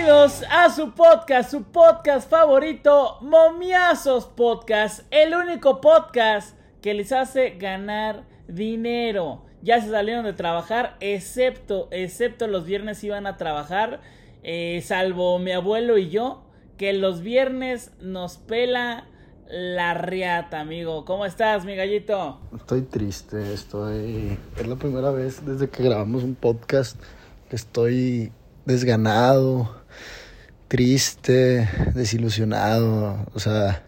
Bienvenidos a su podcast, su podcast favorito, Momiazos Podcast, el único podcast que les hace ganar dinero. Ya se salieron de trabajar, excepto, excepto los viernes iban a trabajar, eh, salvo mi abuelo y yo, que los viernes nos pela la riata, amigo. ¿Cómo estás, mi gallito? Estoy triste, estoy... Es la primera vez desde que grabamos un podcast que estoy desganado, triste, desilusionado, o sea...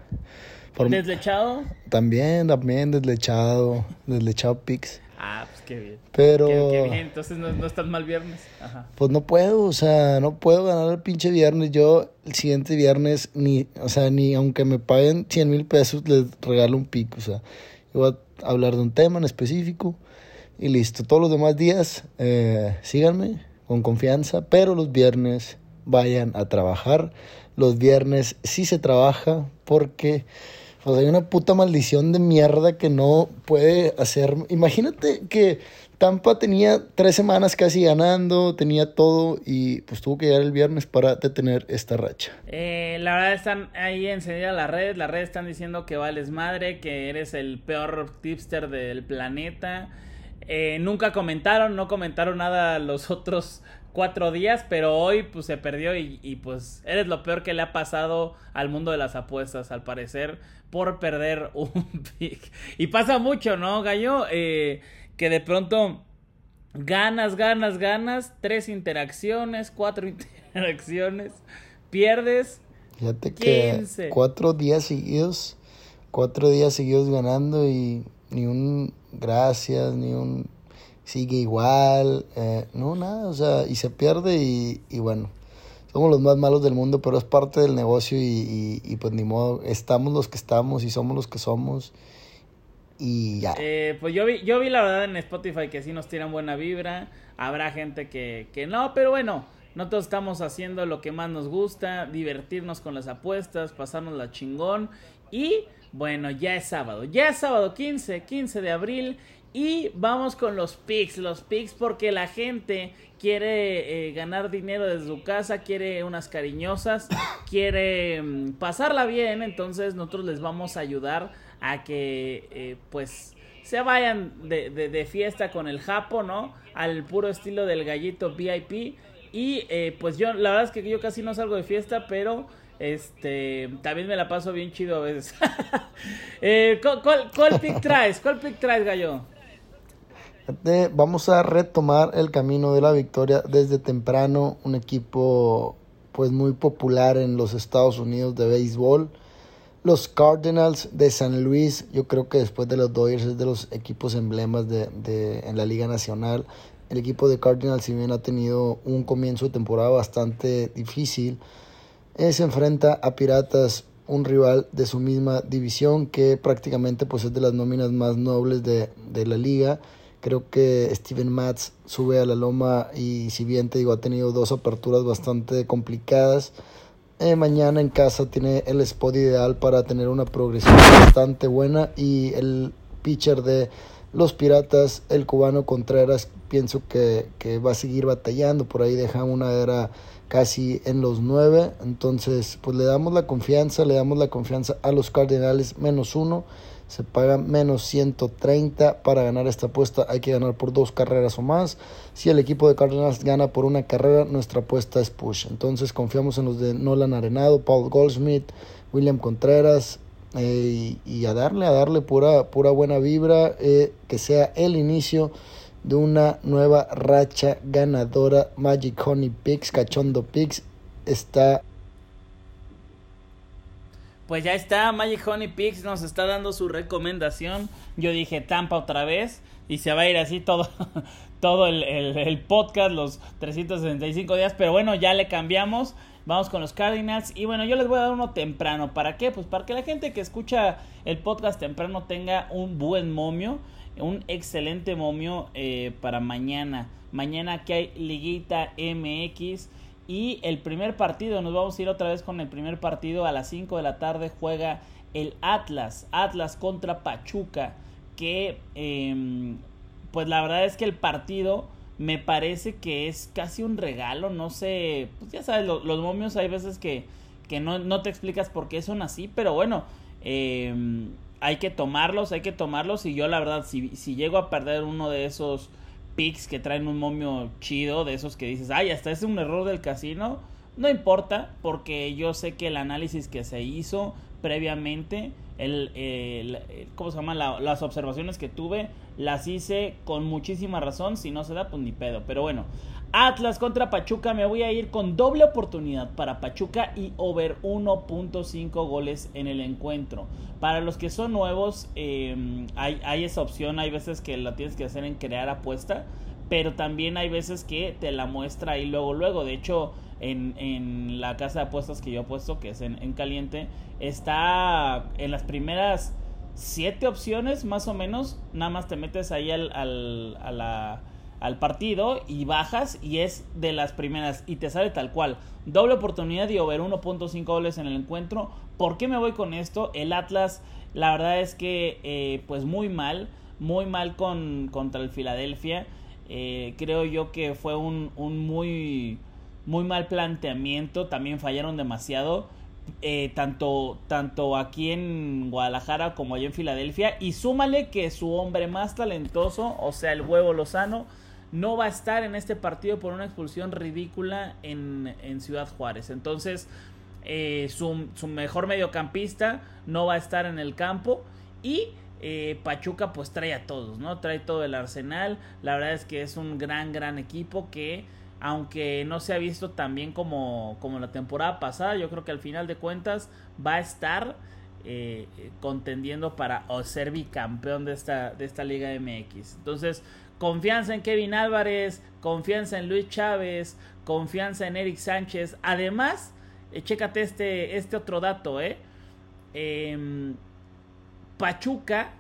¿Deslechado? También, también deslechado, deslechado Pix. Ah, pues qué bien. Pero... Qué, bien, entonces no, no estás mal viernes. Ajá. Pues no puedo, o sea, no puedo ganar el pinche viernes. Yo el siguiente viernes, ni, o sea, ni aunque me paguen 100 mil pesos, les regalo un pico, o sea, yo voy a hablar de un tema en específico y listo. Todos los demás días, eh, síganme con confianza, pero los viernes vayan a trabajar. Los viernes sí se trabaja porque pues hay una puta maldición de mierda que no puede hacer. Imagínate que Tampa tenía tres semanas casi ganando, tenía todo y pues tuvo que llegar el viernes para detener esta racha. Eh, la verdad están ahí encendidas las redes, las redes están diciendo que vales madre, que eres el peor tipster del planeta. Eh, nunca comentaron, no comentaron nada los otros cuatro días, pero hoy pues se perdió y, y, pues eres lo peor que le ha pasado al mundo de las apuestas, al parecer, por perder un pick. Y pasa mucho, ¿no, Gallo? Eh, que de pronto ganas, ganas, ganas, tres interacciones, cuatro interacciones, pierdes. Fíjate que cuatro días seguidos, cuatro días seguidos ganando y ni un gracias, ni un sigue igual, eh, no, nada, o sea, y se pierde y, y, bueno, somos los más malos del mundo, pero es parte del negocio y, y, y, pues ni modo, estamos los que estamos y somos los que somos y ya. Eh, pues yo vi, yo vi la verdad en Spotify que sí nos tiran buena vibra, habrá gente que, que no, pero bueno, nosotros estamos haciendo lo que más nos gusta, divertirnos con las apuestas, pasarnos la chingón y bueno, ya es sábado, ya es sábado 15, 15 de abril y vamos con los picks, los picks porque la gente quiere eh, ganar dinero desde su casa, quiere unas cariñosas, quiere mm, pasarla bien, entonces nosotros les vamos a ayudar a que eh, pues se vayan de, de, fiesta con el Japo, ¿no? Al puro estilo del gallito VIP. Y eh, pues yo, la verdad es que yo casi no salgo de fiesta, pero este también me la paso bien chido a veces. eh, ¿cuál, pick traes? ¿Cuál pick traes, gallo? Vamos a retomar el camino de la victoria desde temprano, un equipo pues muy popular en los Estados Unidos de béisbol. Los Cardinals de San Luis, yo creo que después de los Dodgers es de los equipos emblemas de, de, en la Liga Nacional. El equipo de Cardinals, si bien ha tenido un comienzo de temporada bastante difícil, eh, se enfrenta a Piratas, un rival de su misma división que prácticamente pues, es de las nóminas más nobles de, de la liga. Creo que Steven Matz sube a la loma y si bien te digo ha tenido dos aperturas bastante complicadas, eh, mañana en casa tiene el spot ideal para tener una progresión bastante buena y el pitcher de los Piratas, el cubano Contreras, pienso que, que va a seguir batallando, por ahí deja una era casi en los nueve, entonces pues le damos la confianza, le damos la confianza a los Cardenales menos uno. Se paga menos 130 para ganar esta apuesta. Hay que ganar por dos carreras o más. Si el equipo de Cardinals gana por una carrera nuestra apuesta es push. Entonces confiamos en los de Nolan Arenado Paul Goldsmith William Contreras eh, y, y, a darle a darle pura pura buena vibra eh, que sea el inicio de una nueva racha ganadora Magic Honey Picks Cachondo Picks está pues ya está, Magic Honey Pix nos está dando su recomendación. Yo dije Tampa otra vez y se va a ir así todo, todo el, el, el, podcast, los 365 días. Pero bueno, ya le cambiamos. Vamos con los Cardinals. Y bueno, yo les voy a dar uno temprano. ¿Para qué? Pues para que la gente que escucha el podcast temprano tenga un buen momio. Un excelente momio eh, para mañana. Mañana que hay Liguita MX. Y el primer partido, nos vamos a ir otra vez con el primer partido. A las 5 de la tarde juega el Atlas. Atlas contra Pachuca. Que, eh, pues la verdad es que el partido me parece que es casi un regalo, no sé, pues ya sabes, los momios hay veces que, que no, no, te explicas por qué son así, pero bueno, eh, hay que tomarlos, hay que tomarlos y yo la verdad, si, si llego a perder uno de esos picks que traen un momio chido, de esos que dices, ay, hasta es un error del casino, no importa, porque yo sé que el análisis que se hizo previamente, el, ¿cómo se llama? las observaciones que tuve, las hice con muchísima razón. Si no se da, pues ni pedo. Pero bueno, Atlas contra Pachuca, me voy a ir con doble oportunidad para Pachuca y over 1.5 goles en el encuentro. Para los que son nuevos, em, hay, esa opción, hay veces que la tienes que hacer en crear apuesta, pero también hay veces que te la muestra ahí luego, luego. De hecho, en, la casa de apuestas que yo he puesto, que es en, en caliente, está en las primeras siete opciones más o menos. Nada más te metes ahí al, a la, al partido y bajas y es de las primeras y te sale tal cual. Doble oportunidad y over 1.5 goles en el encuentro. ¿Por qué me voy con esto? El Atlas, la verdad es que eh, pues muy mal, muy mal con, contra el Filadelfia. Eh, creo yo que fue un, un muy muy mal planteamiento, también fallaron demasiado. Eh, tanto, tanto aquí en Guadalajara como allá en Filadelfia. Y súmale que su hombre más talentoso, o sea, el huevo Lozano, no va a estar en este partido por una expulsión ridícula en, en Ciudad Juárez. Entonces, eh, su, su, mejor mediocampista no va a estar en el campo. Y eh, Pachuca pues trae a todos, ¿no? Trae todo el arsenal. La verdad es que es un gran, gran equipo que aunque no se ha visto tan bien como, como la temporada pasada, yo creo que al final de cuentas va a estar eh, contendiendo para ser bicampeón de esta, de esta Liga MX. Entonces, confianza en Kevin Álvarez, confianza en Luis Chávez, confianza en Eric Sánchez. Además, eh, chécate este, este otro dato, ¿eh? Em, Pachuca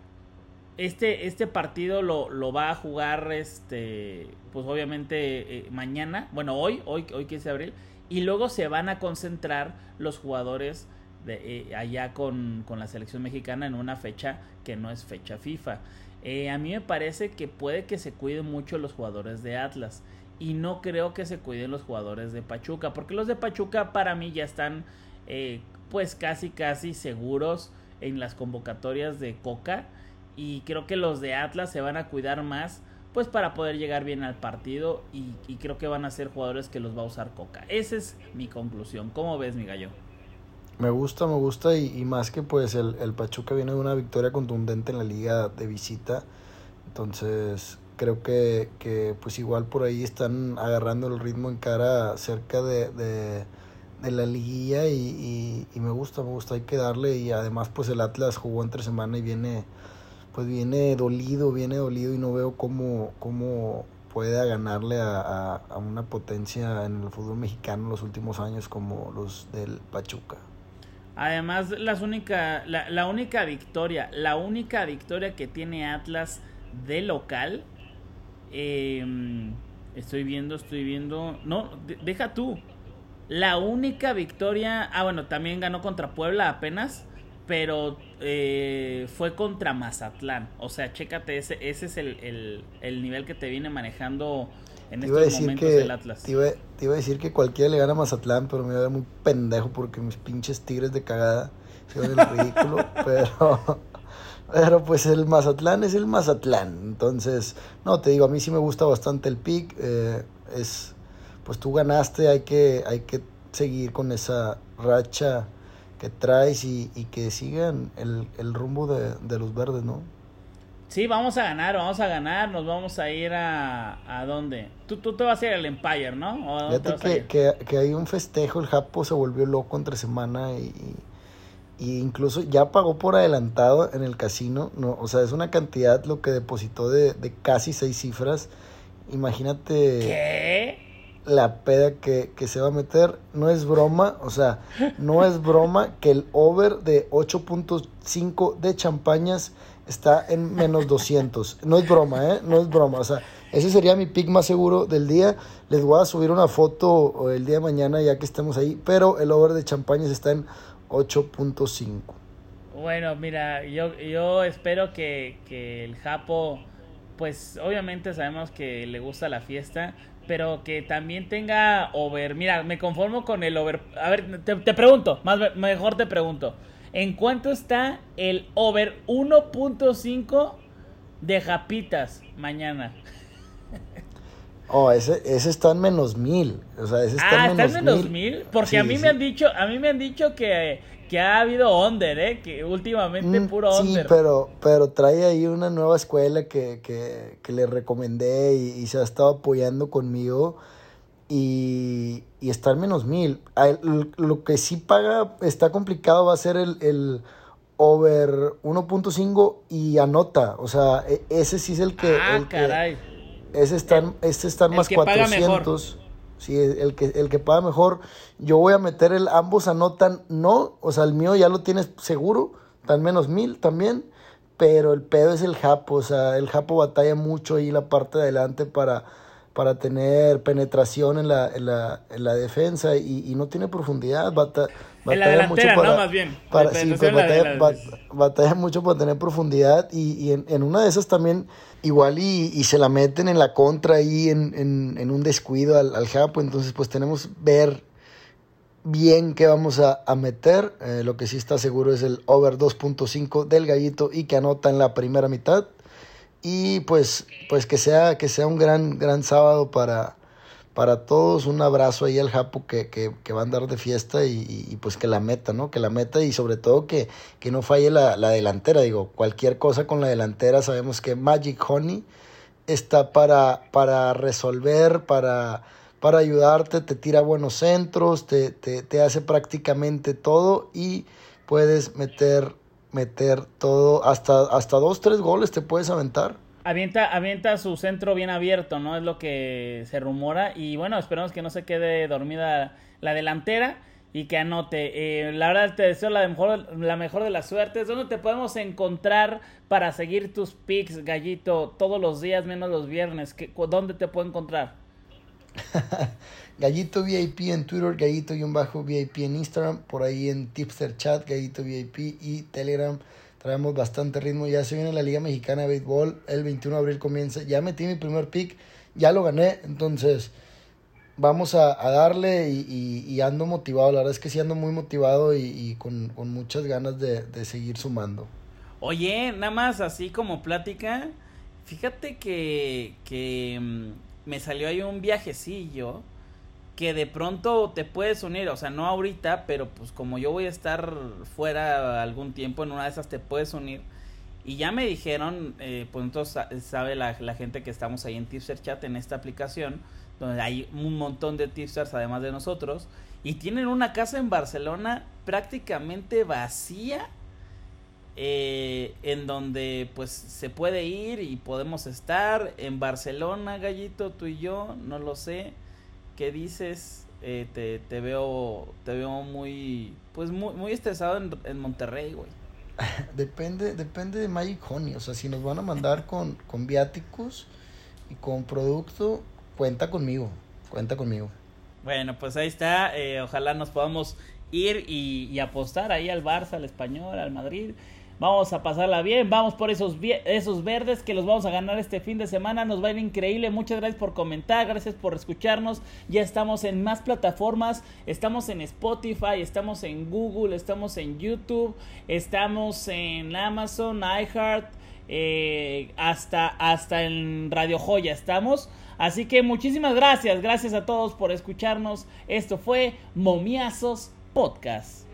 este, este partido lo, lo, va a jugar, este, pues obviamente eh, mañana, bueno, hoy, hoy, hoy 15 de abril, y luego se van a concentrar los jugadores de, eh, allá con, con, la selección mexicana en una fecha que no es fecha FIFA. Eh, a mí me parece que puede que se cuiden mucho los jugadores de Atlas y no creo que se cuiden los jugadores de Pachuca, porque los de Pachuca para mí ya están pues casi casi seguros en las convocatorias de Coca y creo que los de Atlas se van a cuidar más pues para poder llegar bien al partido y, creo que van a ser jugadores que los va a usar Coca. Esa es mi conclusión. ¿Cómo ves, mi gallo? Me gusta, me gusta y, más que pues el, el, Pachuca viene de una victoria contundente en la liga de visita. Entonces creo que, que pues igual por ahí están agarrando el ritmo en cara cerca de, de, de la liguilla y, y, y, me gusta, me gusta, hay que darle y además pues el Atlas jugó entre semana y viene pues viene dolido, viene dolido y no veo cómo, cómo puede ganarle a, a, una potencia en el fútbol mexicano en los últimos años como los del Pachuca. Además, las única, la, la única victoria, la única victoria que tiene Atlas de local, eh, estoy viendo, estoy viendo, no, deja tú, la única victoria, ah bueno, también ganó contra Puebla apenas, pero eh, fue contra Mazatlán. O sea, chécate, ese, ese es el, el, nivel que te viene manejando en estos momentos del Atlas. Te iba, te iba, a decir que cualquiera le gana a Mazatlán, pero me iba a ver muy pendejo porque mis pinches tigres de cagada se ven el ridículo. pero, pero pues el Mazatlán es el Mazatlán. Entonces, no, te digo, a mí sí me gusta bastante el pick. Eh, es, pues tú ganaste, hay que, hay que seguir con esa racha que traes y, que sigan el, el rumbo de, de, los verdes, ¿no? Sí, vamos a ganar, vamos a ganar, nos vamos a ir a... ¿A dónde? Tú, tú te vas a ir al Empire, ¿no? Fíjate que, que, que, hay un festejo, el Japo se volvió loco entre semana y, y, incluso ya pagó por adelantado en el casino, ¿no? O sea, es una cantidad lo que depositó de, de casi seis cifras. Imagínate... ¿Qué? la peda que, que, se va a meter. No es broma, o sea, no es broma que el over de 8.5 de champañas está en menos 200. No es broma, ¿eh? No es broma. O sea, ese sería mi pick más seguro del día. Les voy a subir una foto el día de mañana ya que estemos ahí. Pero el over de champañas está en 8.5. Bueno, mira, yo, yo espero que, que el Japo pues obviamente sabemos que le gusta la fiesta, pero que también tenga over. Mira, me conformo con el over. A ver, te, te pregunto, más mejor te pregunto. ¿En cuánto está el over 1.5 de Japitas mañana? Oh, ese, ese está en menos mil. O sea, ese está ah, en menos, ¿está en menos mil? Porque a mí me han dicho, a mí me han dicho que, que ha habido under, ¿eh? Que últimamente Mm, puro sí, under. pero, pero trae ahí una nueva escuela que, que, que le recomendé y, y se ha estado apoyando conmigo. Y, y está en menos mil. Ah, Lo que sí paga, está complicado, va a ser el, el over 1.5 y anota. O sea, e- ese sí es el que... ah, el que- caray. ese está, este está el más que paga 400. Sí, el que, el que paga mejor. Yo voy a meter el ambos anotan no. O sea, el mío ya lo tienes seguro. En menos mil también. Pero el pedo es el Japo. O sea, el Japo batalla mucho ahí la parte de adelante para, para tener penetración en la, en la, en la defensa. Y, y no tiene profundidad. Bata, En la batalla mucho delantera, para, ¿no? Más bien. para- sí, pues batalla, bat- batalla mucho para tener profundidad y, y en, en una de esas también igual y, y se la meten en la contra ahí en, en, en un descuido al, al Japo, entonces pues tenemos ver bien qué vamos a, a meter, Eh, lo que sí está seguro es el over 2.5 del gallito y que anota en la primera mitad y pues pues que sea que sea un gran gran sábado para para todos un abrazo ahí al Japo que, que, va a andar de fiesta y, pues que la meta, ¿no? Que la meta y sobre todo que, que no falle la, la delantera. Digo, cualquier cosa con la delantera sabemos que Magic Honey está para, para resolver, para, para ayudarte, te tira buenos centros, te, te, te hace prácticamente todo y puedes meter, meter todo, hasta, hasta dos, tres goles te puedes aventar. Avienta, avienta su centro bien abierto, ¿no? Es lo que se rumora. Y bueno, esperamos que no se quede dormida la delantera y que anote. Eh, la verdad te deseo la mejor, la mejor de las suertes. ¿Dónde te podemos encontrar para seguir tus picks, gallito, todos los días menos los viernes? ¿Qué- ¿Dónde te puedo encontrar? Gallito VIP en Twitter, Gallito-VIP en Instagram, por ahí en Tipster Chat, Gallito VIP y Telegram. Traemos bastante ritmo. Ya se viene la Liga Mexicana de Béisbol. El 21 de abril comienza. Ya metí mi primer pick. Ya lo gané. Entonces, vamos a, a darle y, y- y ando motivado. La verdad es que sí ando muy motivado y, y con, con muchas ganas de, de seguir sumando. Oye, nada más así como plática. Fíjate que, que mm, me salió ahí un viajecillo que de pronto te puedes unir, o sea, no ahorita, pero pues como yo voy a estar fuera algún tiempo, en una de esas te puedes unir. Y ya me dijeron, eh, pues entonces sa- sabe la, la gente que estamos ahí en Tipster Chat en esta aplicación, donde hay un montón de tipsters además de nosotros, y tienen una casa en Barcelona prácticamente vacía eh, en donde pues se puede ir y podemos estar en Barcelona, Gallito, tú y yo, no lo sé. ¿Qué dices? Eh, te, te veo te veo muy pues muy, muy estresado en, en Monterrey, güey. Depende, depende de Magic Honey. O sea, si nos van a mandar con, con viáticos y con producto, cuenta conmigo. Cuenta conmigo. Bueno, pues ahí está. eh, ojalá nos podamos ir y, y apostar ahí al Barça, al Español, al Madrid. Vamos a pasarla bien, vamos por esos, esos verdes que los vamos a ganar este fin de semana. Nos va a ir increíble. Muchas gracias por comentar, gracias por escucharnos. Ya estamos en más plataformas. Estamos en Spotify, estamos en Google, estamos en YouTube, estamos en Amazon, iHeart, eh, hasta, hasta en Radio Joya estamos. Así que muchísimas gracias, gracias a todos por escucharnos. Esto fue Momiazos Podcast.